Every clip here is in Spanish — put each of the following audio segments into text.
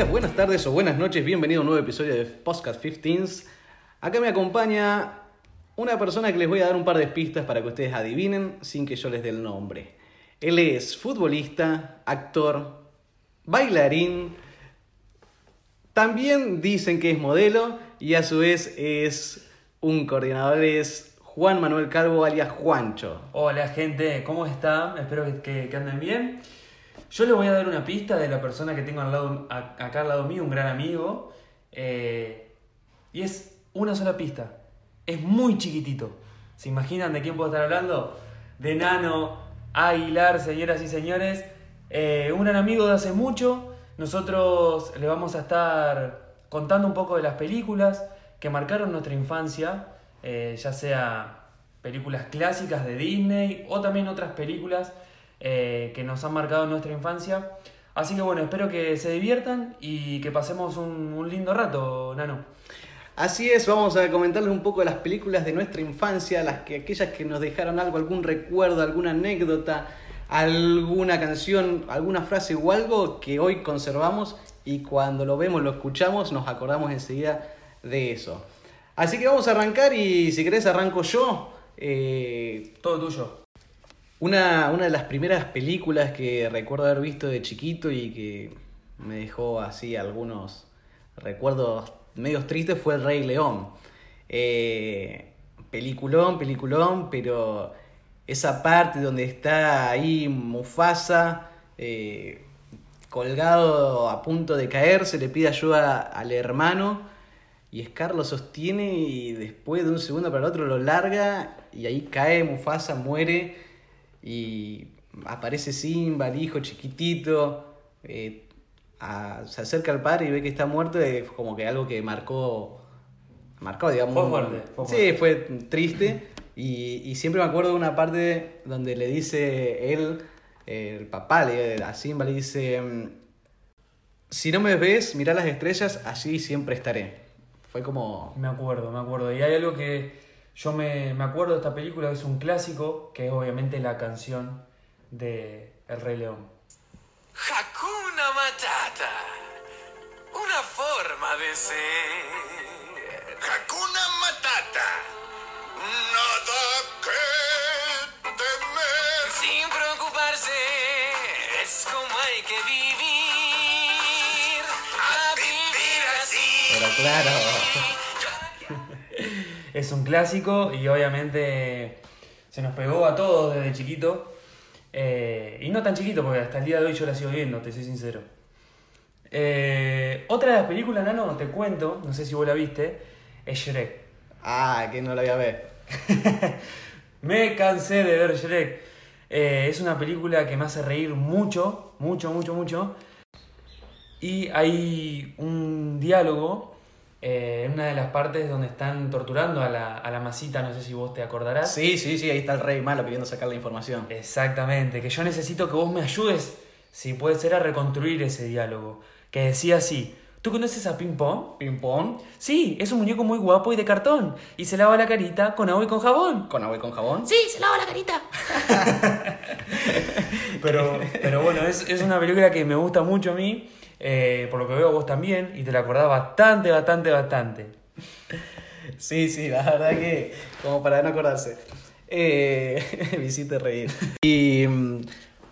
buenas tardes o buenas noches. Bienvenido a un nuevo episodio de Podcast 15s. Acá me acompaña una persona que les voy a dar un par de pistas para que ustedes adivinen sin que yo les dé el nombre. Él es futbolista, actor, bailarín. También dicen que es modelo y a su vez es un coordinador. Es Juan Manuel Calvo alias Juancho. Hola gente, ¿cómo están? Espero que anden bien. Yo les voy a dar una pista de la persona que tengo al lado, acá al lado mío, un gran amigo. eh, y es una sola pista. Es muy chiquitito. ¿Se imaginan de quién puedo estar hablando? De Nano Aguilar, señoras y señores. Eh, un gran amigo de hace mucho. Nosotros le vamos a estar contando un poco de las películas que marcaron nuestra infancia, eh, ya sea películas clásicas de Disney o también otras películas eh, que nos han marcado en nuestra infancia. Así que bueno, espero que se diviertan y que pasemos un, un lindo rato, Nano. Así es, vamos a comentarles un poco de las películas de nuestra infancia, las que, aquellas que nos dejaron algo, algún recuerdo, alguna anécdota, alguna canción, alguna frase o algo que hoy conservamos y cuando lo vemos, lo escuchamos, nos acordamos enseguida de eso. Así que vamos a arrancar y si querés arranco yo. Eh, Todo tuyo. Una, una de las primeras películas que recuerdo haber visto de chiquito y que me dejó así algunos recuerdos medios tristes fue El Rey León. Eh, peliculón, peliculón, pero esa parte donde está ahí Mufasa eh, colgado a punto de caer, se le pide ayuda al hermano y Scar lo sostiene y después de un segundo para el otro lo larga y ahí cae Mufasa, muere y aparece Simba, el hijo chiquitito, eh, a- se acerca al padre y ve que está muerto, es como que algo que marcó, marcó digamos. Fue fuerte, fue sí, fue triste y, y siempre me acuerdo de una parte donde le dice él, el papá le, a Simba le dice, mm, si no me ves, mira las estrellas, allí siempre estaré. Fue como... Me acuerdo, me acuerdo. Y hay algo que yo me, me acuerdo de esta película, que es un clásico, que es obviamente la canción de El Rey León. Hakuna Matata. Una forma de ser. Hakuna Matata. Nada que temer. Sin preocuparse. Es como hay que vivir. A vivir así. Pero claro. Es un clásico y obviamente se nos pegó a todos desde chiquito. Eh, y no tan chiquito, porque hasta el día de hoy yo la sigo viendo, te soy sincero. Eh, otra de las películas, Nano, te cuento, no sé si vos la viste, es Shrek. Ah, que no la voy a ver. Me cansé de ver Shrek. Eh, es una película que me hace reír mucho, mucho, mucho, mucho. Y hay un diálogo eh, en una de las partes donde están torturando a la, a la masita, no sé si vos te acordarás. Sí, sí, sí, ahí está el rey malo queriendo sacar la información. Exactamente, que yo necesito que vos me ayudes, si puede ser, a reconstruir ese diálogo. Que decía así, ¿tú conoces a Ping Pong? Ping pong, Sí, es un muñeco muy guapo y de cartón. Y se lava la carita con agua y con jabón. con agua y con jabón. Sí, se lava la carita. pero, pero bueno, es, es una película que me gusta mucho a mí, eh, por lo que veo vos también, y te la acordás bastante, bastante, bastante. Sí, sí, la verdad que como para no acordarse. Eh, me hiciste reír. Y mm,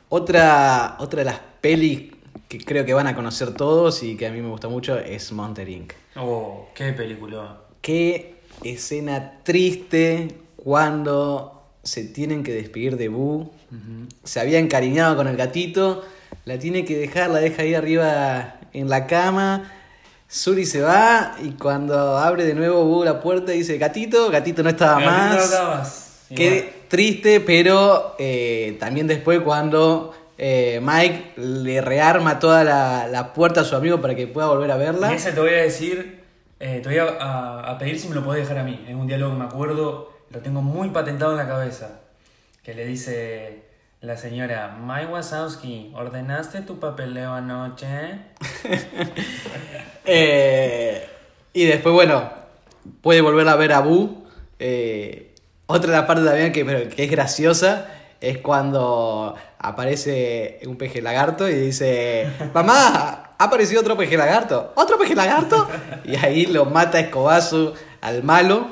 otra, otra de las pelis que creo que van a conocer todos y que a mí me gusta mucho es Monster Inc. Oh, qué película. Qué escena triste cuando se tienen que despedir de Boo. Se había encariñado con el gatito, la tiene que dejar, la deja ahí arriba en la cama. Suri se va y cuando abre de nuevo Boo la puerta dice, gatito, gatito no estaba Gatito más. no estaba más. Qué triste, pero eh, también después cuando eh, Mike le rearma toda la, la puerta a su amigo para que pueda volver a verla. Y ese te voy a decir, eh, te voy a, a- a pedir si me lo podés dejar a mí. Es un diálogo que me acuerdo, lo tengo muy patentado en la cabeza. Que le dice la señora, Mike Wazowski, ¿ordenaste tu papeleo anoche? Eh, y después, bueno, puede volver a ver a Boo. Eh, otra de las partes también que, pero que es graciosa es cuando aparece un peje lagarto y dice, mamá, ha aparecido otro peje lagarto, otro peje lagarto, y ahí lo mata escobazo al malo.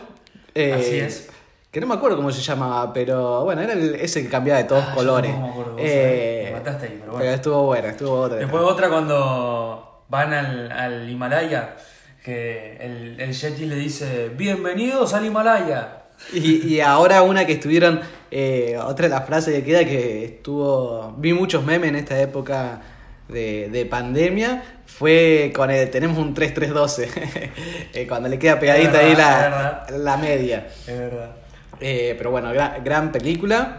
eh, Así es. Que no me acuerdo cómo se llamaba, pero bueno, era el- ese que cambiaba de todos Ah, colores. tampoco me acuerdo, Eh, me mataste ahí, pero bueno. estuvo buena, estuvo otra. Después otra cuando van al, al Himalaya, que el, el Yeti le dice, bienvenidos al Himalaya. Y, y ahora una que estuvieron, eh, otra de las frases que queda que estuvo, vi muchos memes en esta época de, de pandemia, fue con el tenemos un 3312, eh, cuando le queda pegadita ahí la, la media. Es verdad. Eh, pero bueno, gran, gran película.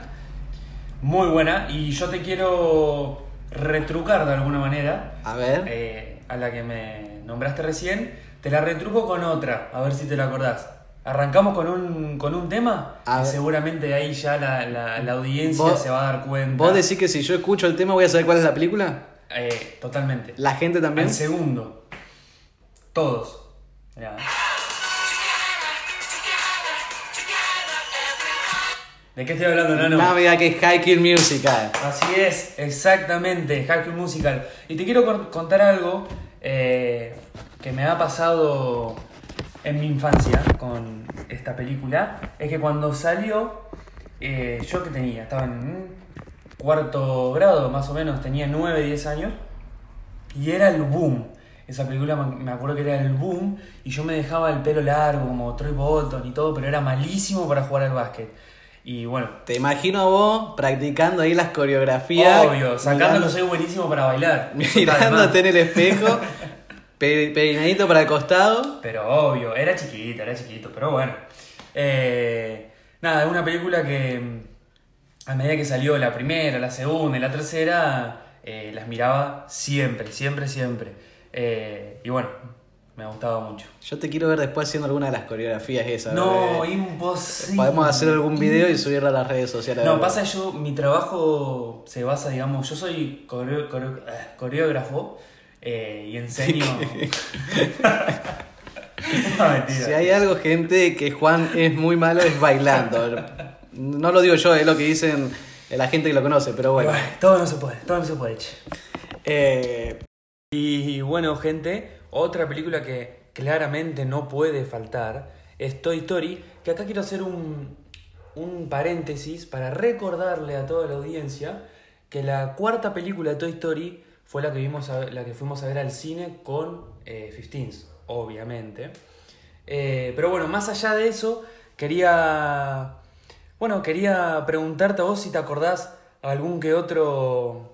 Muy buena, y yo te quiero retrucar de alguna manera A ver, eh, a la que me nombraste recién. Te la retruco con otra, a ver si te la acordás. Arrancamos con un, con un tema A ver. seguramente ahí ya la, la- la audiencia se va a dar cuenta. vos decís que si yo escucho el tema voy a saber cuál es la película. Eh, totalmente. La gente también. Al segundo. Todos. Mirá. ¿De qué estoy hablando, Nano? No, mira que es High Kill Musical. Así es, exactamente, High School Musical. Y te quiero contar algo eh, que me ha pasado en mi infancia con esta película. Es que cuando salió, eh, yo que tenía, estaba en cuarto grado más o menos, tenía 9, 10 años, y era el boom. Esa película me acuerdo que era el boom, y yo me dejaba el pelo largo como Troy Bolton y todo, pero era malísimo para jugar al básquet. Y bueno, Te imagino a vos practicando ahí las coreografías. Obvio, sacando que soy buenísimo para bailar. mirándote en el espejo, pe- peinadito para el costado. Pero obvio, era chiquito, era chiquito, pero bueno. Eh, nada, es una película que mm, a medida que salió la primera, la segunda y la tercera, eh, las miraba siempre, siempre, siempre. Eh, y bueno, me gustaba mucho. Yo te quiero ver después haciendo alguna de las coreografías esas. No, eh. imposible. Podemos hacer algún video y subirlo a las redes sociales. No, pasa yo, mi trabajo se basa, digamos, yo soy coreo- coreo- eh, coreógrafo eh, y enseño... no, mentira. Si hay algo, gente, que Juan es muy malo es bailando. No lo digo yo, es lo que dicen la gente que lo conoce, pero bueno. Todo no se puede, todo no se puede. Eh, Y bueno, gente, otra película que claramente no puede faltar es Toy Story, que acá quiero hacer un, un paréntesis para recordarle a toda la audiencia que la cuarta película de Toy Story fue la que, vimos la que fuimos a ver al cine con eh, 15 obviamente. Eh, pero bueno, más allá de eso, quería. Bueno, quería preguntarte a vos si te acordás algún que otro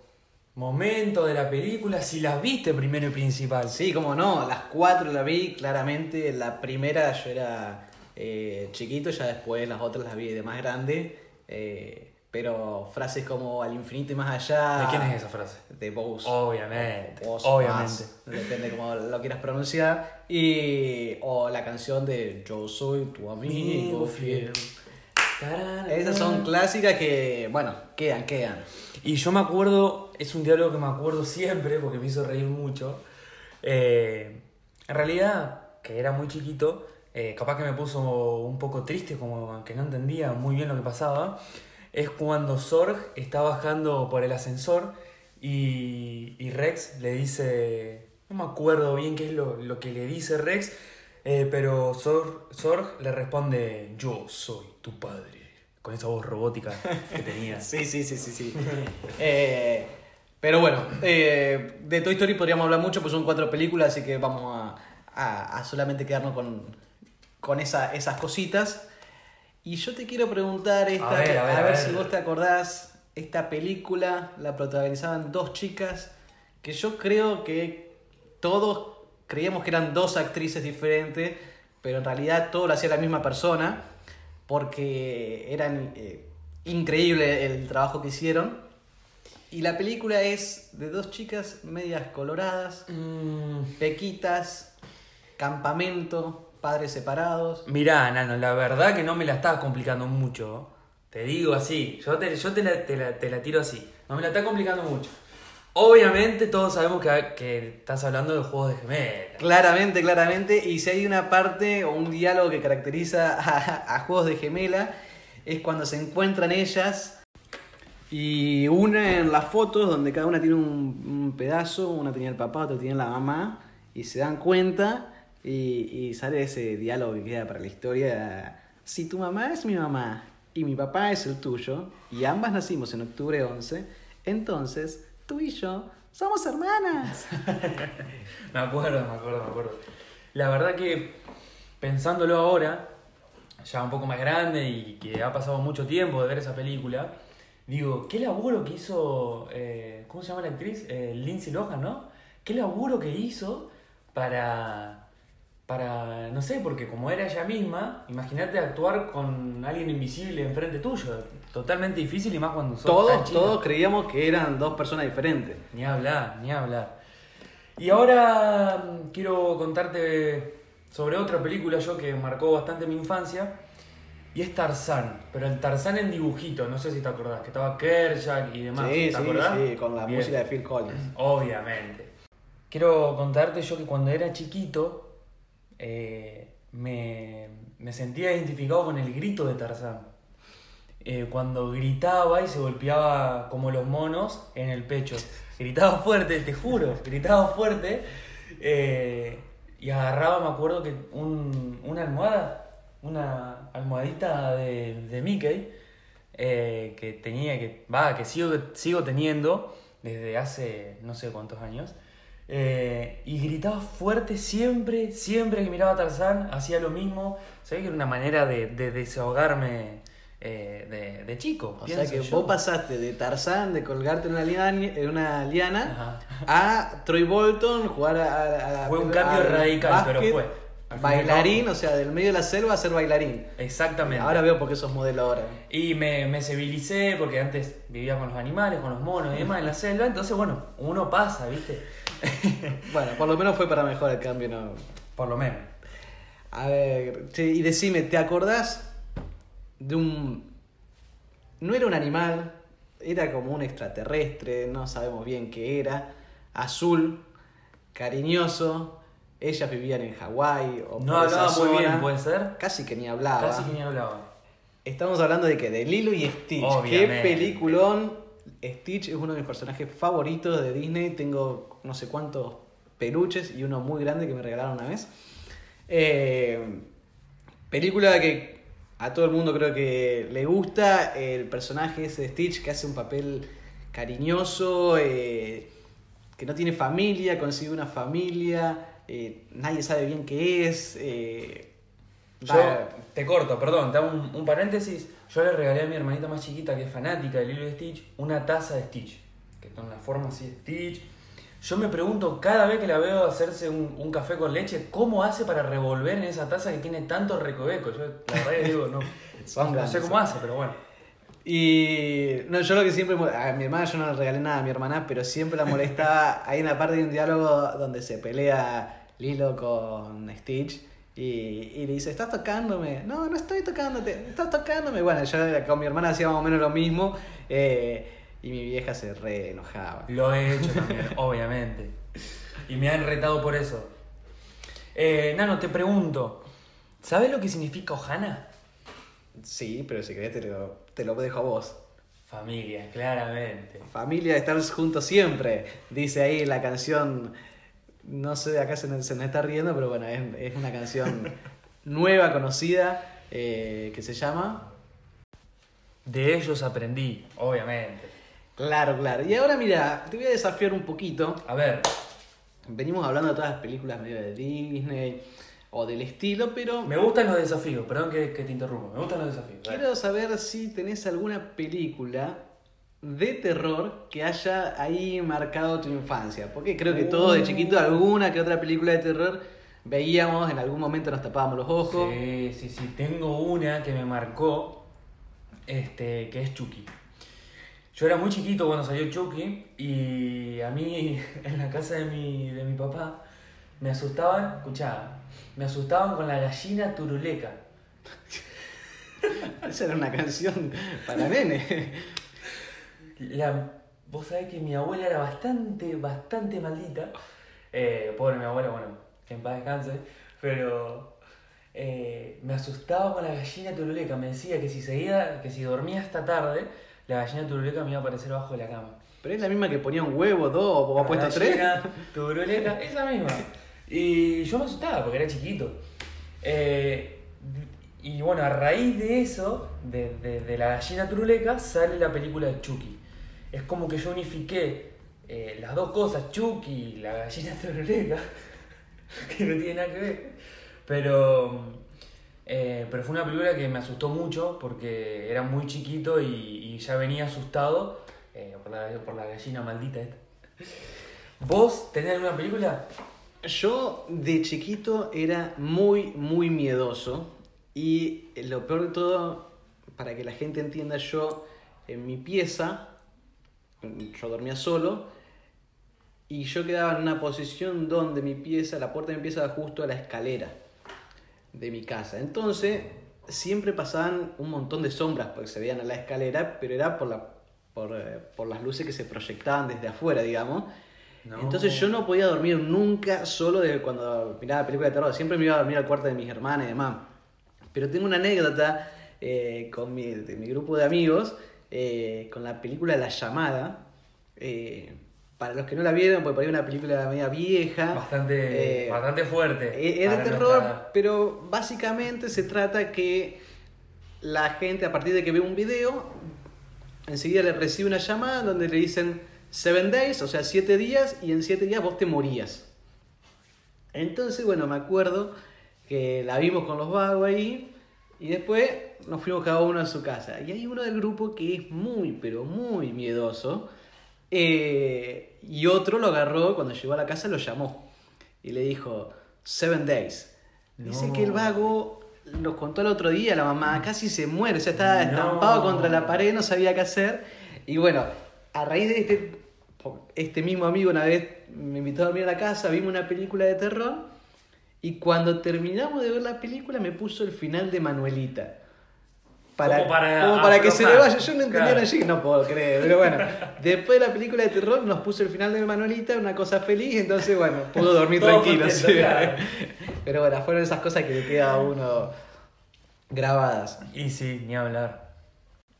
momento de la película, si las viste primero y principal. sí, como no, las cuatro la vi claramente. La primera yo era eh, chiquito, ya después las otras las vi de más grande. eh, pero frases como al infinito y más allá. ¿De quién es esa frase? De Bose. Obviamente, Bose obviamente. más, depende cómo lo quieras pronunciar. Y. O la canción de Yo soy tu amigo fiel. Esas son clásicas que, bueno, quedan, quedan. Y yo me acuerdo, es un diálogo que me acuerdo siempre porque me hizo reír mucho. Eh, en realidad, que era muy chiquito, eh, capaz que me puso un poco triste, como que no entendía muy bien lo que pasaba. Es cuando Sorg está bajando por el ascensor y, y Rex le dice, no me acuerdo bien qué es lo, lo que le dice Rex, eh, pero Sorg, Sorg le responde, yo soy tu padre, con esa voz robótica que tenía. Sí, sí, sí, sí, sí. Eh, pero bueno, eh, de Toy Story podríamos hablar mucho, pues son cuatro películas, así que vamos a, a- a solamente quedarnos con, con esa- esas cositas. Y yo te quiero preguntar esta, A ver, a ver, a ver. si vos te acordás, esta película la protagonizaban dos chicas que yo creo que todos creíamos que eran dos actrices diferentes, pero en realidad todo lo hacía la misma persona, porque eran eh, increíble el trabajo que hicieron. Y la película es de dos chicas medias coloradas, Mm, pequitas, campamento, padres separados. Mirá, Nano, la verdad que no me la estás complicando mucho. Te digo así, yo te, yo te, la, te la- te la tiro así. No me la estás complicando mucho. Obviamente todos sabemos que, que estás hablando de juegos de gemelas. Claramente, claramente. Y si hay una parte o un diálogo que caracteriza a, a Juegos de Gemela, es cuando se encuentran ellas. Y una en las fotos donde cada una tiene un, pedazo, una tenía el papá, otra tenía la mamá, y se dan cuenta y, y sale ese diálogo que queda para la historia. Si tu mamá es mi mamá y mi papá es el tuyo, y ambas nacimos en octubre 11, entonces tú y yo somos hermanas. Me acuerdo, me acuerdo, me acuerdo. La verdad que pensándolo ahora, ya un poco más grande y que ha pasado mucho tiempo de ver esa película, digo, qué laburo que hizo, eh, ¿cómo se llama la actriz? Eh, Lindsay Lohan, ¿no? Qué laburo que hizo para, para, no sé, porque como era ella misma, imagínate actuar con alguien invisible enfrente tuyo. Totalmente difícil y más cuando sos tan Todos, chica. todos creíamos que eran dos personas diferentes. Ni hablar, ni hablar. Y ahora mm, quiero contarte sobre otra película yo que marcó bastante mi infancia. Y es Tarzán, pero el Tarzán en dibujito, no sé si te acordás, que estaba Kershak y demás. sí, ¿Te sí, acordás? sí, con la Bien. música de Phil Collins. Obviamente. Quiero contarte yo que cuando era chiquito eh, me, me sentía identificado con el grito de Tarzán. Eh, cuando gritaba y se golpeaba como los monos en el pecho. Gritaba fuerte, te juro, gritaba fuerte. eh, y agarraba, me acuerdo que un- una almohada, una almohadita de, de Mickey, que tenía, que va, que sigo, sigo teniendo desde hace no sé cuántos años. Eh, y gritaba fuerte siempre, siempre que miraba a Tarzán, hacía lo mismo. Sabía que era una manera de, de desahogarme eh, de, de chico. O sea que yo. vos pasaste de Tarzán, de colgarte en una liana, en una liana Ajá. a Troy Bolton, jugar a, a- Fue un cambio al radical, pero básquet, fue. Bailarín, o sea, del medio de la selva a ser bailarín. Exactamente. Ahora veo por qué sos modelo ahora. Y me, me civilicé porque antes vivía con los animales, con los monos y demás en la selva. Entonces, bueno, uno pasa, ¿viste? Bueno, por lo menos fue para mejor el cambio, ¿no? Por lo menos. A ver, che, y decime, ¿te acordás de un... No era un animal, era como un extraterrestre, no sabemos bien qué era, azul, cariñoso, ellas vivían en Hawái o No hablaba muy bien, puede ser. Casi que ni hablaba. Casi que ni hablaba. Estamos hablando de que de Lilo y Stitch. Obviamente. Qué peliculón. Stitch es uno de mis personajes favoritos de Disney. Tengo no sé cuántos peluches y uno muy grande que me regalaron una vez. Eh, película que a todo el mundo creo que le gusta. El personaje ese de Stitch que hace un papel cariñoso, eh, que no tiene familia, consigue una familia, eh, nadie sabe bien qué es. Yo te corto, perdón, te hago un, un paréntesis. Yo le regalé a mi hermanita más chiquita, que es fanática de Lilo y Stitch, una taza de Stitch. Que con una forma así de Stitch. Yo me pregunto cada vez que la veo hacerse un, un café con leche, ¿cómo hace para revolver en esa taza que tiene tantos recovecos? Yo la verdad que digo, no, Son no sé cómo hace, pero bueno. Y no, yo lo que siempre, a mi hermana yo no le regalé nada a mi hermana, pero siempre la molestaba. Hay una parte de un diálogo donde se pelea Lilo con Stitch y, y le dice, ¿estás tocándome? No, no estoy tocándote, estás tocándome. Bueno, yo con mi hermana hacía más o menos lo mismo eh, y mi vieja se re enojaba. Lo he hecho también, obviamente. Y me han retado por eso. Eh, Nano, te pregunto, ¿sabes lo que significa Ohana? Sí, pero si querés te lo, te lo dejo a vos. Familia, claramente. Familia, estar juntos siempre, dice ahí la canción. No sé, acá se, nos- se nos está riendo, pero bueno, es, es una canción nueva, conocida, eh, que se llama. De ellos aprendí, obviamente. Claro, claro. Y ahora mira, te voy a desafiar un poquito. A ver, Venimos hablando de todas las películas medio de Disney o del estilo, pero me gustan los desafíos, perdón que, que te interrumpo, me gustan los desafíos. quiero saber si tenés alguna película de terror que haya ahí marcado tu infancia. Porque creo que todos de chiquito alguna que otra película de terror veíamos, en algún momento nos tapábamos los ojos. Sí, sí, sí, tengo una que me marcó, este, que es Chucky. Yo era muy chiquito cuando salió Chucky y a mí en la casa de mi, de mi papá me asustaban, escuchá, me asustaban con la gallina turuleca. Esa era una canción para nene. La, vos sabés que mi abuela era bastante, bastante maldita. Eh, pobre mi abuela, bueno, en paz descanse. Pero eh, me asustaba con la gallina turuleca. Me decía que si seguía, que si dormía esta tarde, la gallina turuleca me iba a aparecer abajo de la cama. Pero es la misma que ponía un huevo, dos, o ha puesto La tres. gallina turuleca, esa misma. Y yo me asustaba porque era chiquito. Eh, y bueno, a raíz de eso, de, de- de la gallina turuleca, sale la película de Chucky. Es como que yo unifiqué eh, las dos cosas, Chucky y la gallina turuleca, que no tiene nada que ver. Pero, eh, pero fue una película que me asustó mucho porque era muy chiquito y, ya venía asustado eh, por, la, por la gallina maldita. ¿Vos tenés alguna película? Yo de chiquito era muy, muy miedoso. Y lo peor de todo, para que la gente entienda, yo en mi pieza, yo dormía solo, y yo quedaba en una posición donde mi pieza, la puerta de mi pieza era justo a la escalera de mi casa. Entonces, siempre pasaban un montón de sombras porque se veían a la escalera, pero era por, la, por, eh, por las luces que se proyectaban desde afuera, digamos. No. Entonces yo no podía dormir nunca solo desde cuando miraba películas de terror. Siempre me iba a dormir al cuarto de mis hermanas y demás. Pero tengo una anécdota eh, con mi, de mi grupo de amigos eh, con la película La Llamada. Eh, para los que no la vieron, porque por ahí una película media vieja. Bastante, Eh, bastante fuerte. Era terror, nuestra- pero básicamente se trata que la gente a partir de que ve un video, enseguida le recibe una llamada donde le dicen seven days, o sea, siete días, y en siete días vos te morías. Entonces, bueno, me acuerdo que la vimos con los vagos ahí, y después nos fuimos cada uno a su casa. Y hay uno del grupo que es muy, pero muy miedoso, eh, y otro lo agarró, cuando llegó a la casa lo llamó, y le dijo, seven days. Dice que el vago nos contó el otro día, la mamá casi se muere, o sea, estaba No. estampado contra la pared, no sabía qué hacer. Y bueno, a raíz de este, este mismo amigo una vez me invitó a dormir a la casa, vimos una película de terror y cuando terminamos de ver la película me puso el final de Manuelita. Para, Como para como para que se le vaya, yo no entendía Claro. allí, no puedo creer, pero bueno, después de la película de terror nos puso el final de Manuelita, una cosa feliz, entonces bueno, pudo dormir tranquilo. contento, sí. claro. Pero bueno, fueron esas cosas que le queda a uno grabadas. Y sí, ni hablar.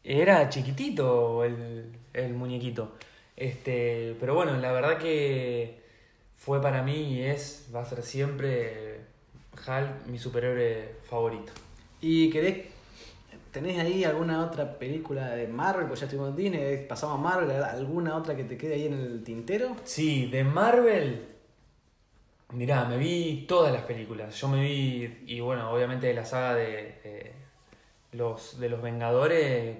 Era chiquitito el, el muñequito. Este, pero bueno, la verdad que fue para mí y es, va a ser siempre Hal mi superhéroe favorito. ¿Y querés, tenés ahí alguna otra película de Marvel? Pues ya estuvimos en Disney, pasamos a Marvel, ¿alguna otra que te quede ahí en el tintero? Sí, de Marvel. Mirá, me vi todas las películas. Yo me vi, y bueno, obviamente de la saga de eh, los, de los Vengadores,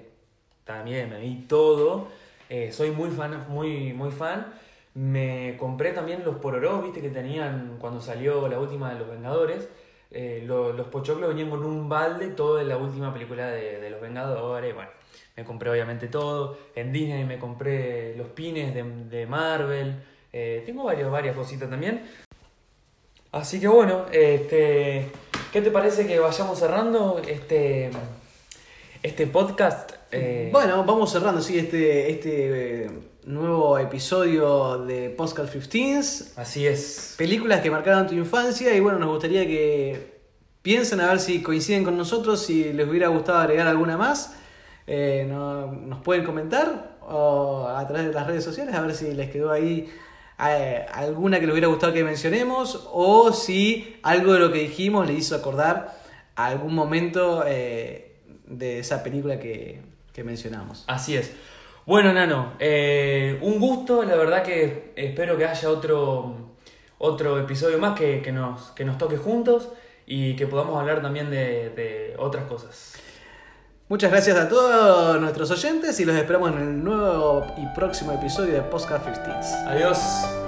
también me vi todo. Eh, soy muy fan, muy, muy fan. Me compré también los pororó, viste, que tenían cuando salió la última de los Vengadores. Eh, lo- los pochoclos venían con un balde, todo de la última película de, de los Vengadores. Bueno, me compré obviamente todo. En Disney me compré los pines de, de Marvel. Eh, tengo varios, varias cositas también. Así que bueno, este, ¿qué te parece que vayamos cerrando este, este podcast? Eh, Bueno, vamos cerrando, sí, este, este eh, nuevo episodio de Postcard 15. Así es. Películas que marcaron tu infancia y bueno, nos gustaría que piensen a ver si coinciden con nosotros, si les hubiera gustado agregar alguna más. Eh, no- nos pueden comentar o a través de las redes sociales a ver si les quedó ahí eh, alguna que les hubiera gustado que mencionemos o si algo de lo que dijimos le hizo acordar a algún momento eh, de esa película que, que mencionamos. Así es. Bueno, Nano, eh, un gusto, la verdad que espero que haya otro, otro episodio más que, que nos, que nos toque juntos y que podamos hablar también de, de otras cosas. Muchas gracias a todos nuestros oyentes y los esperamos en el nuevo y próximo episodio de Postcard 15. Adiós.